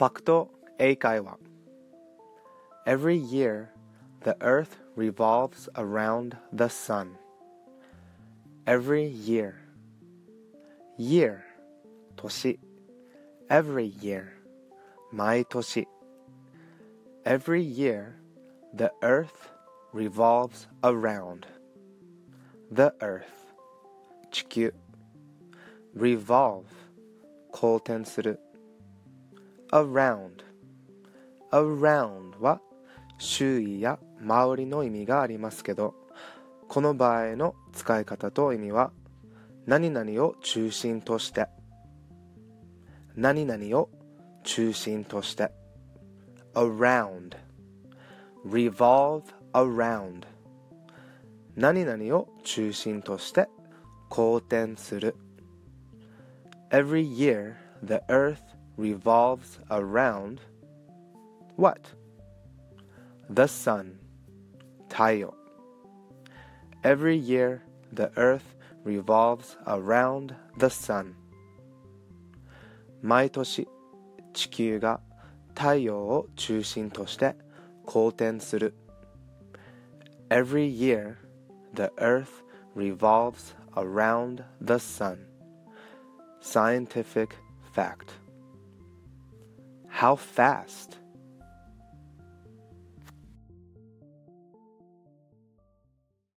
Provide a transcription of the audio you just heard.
ファクト英会話 Every year, the earth revolves around the sun. Every year. Year. 年 Every year. 毎年 Every year, the earth revolves around. The earth. 地球 revolve 公転する around. Around は周囲や周りの意味がありますけどこの場合の使い方と意味は何々を中心として何々を中心として around. Revolve around. 何々を中心として公転する。Every year the earth revolves around what? The sun 太陽 Every year the earth revolves around the sun 毎年地球が太陽を中心として公転する Every year the earth revolves around the sun Scientific fact How fast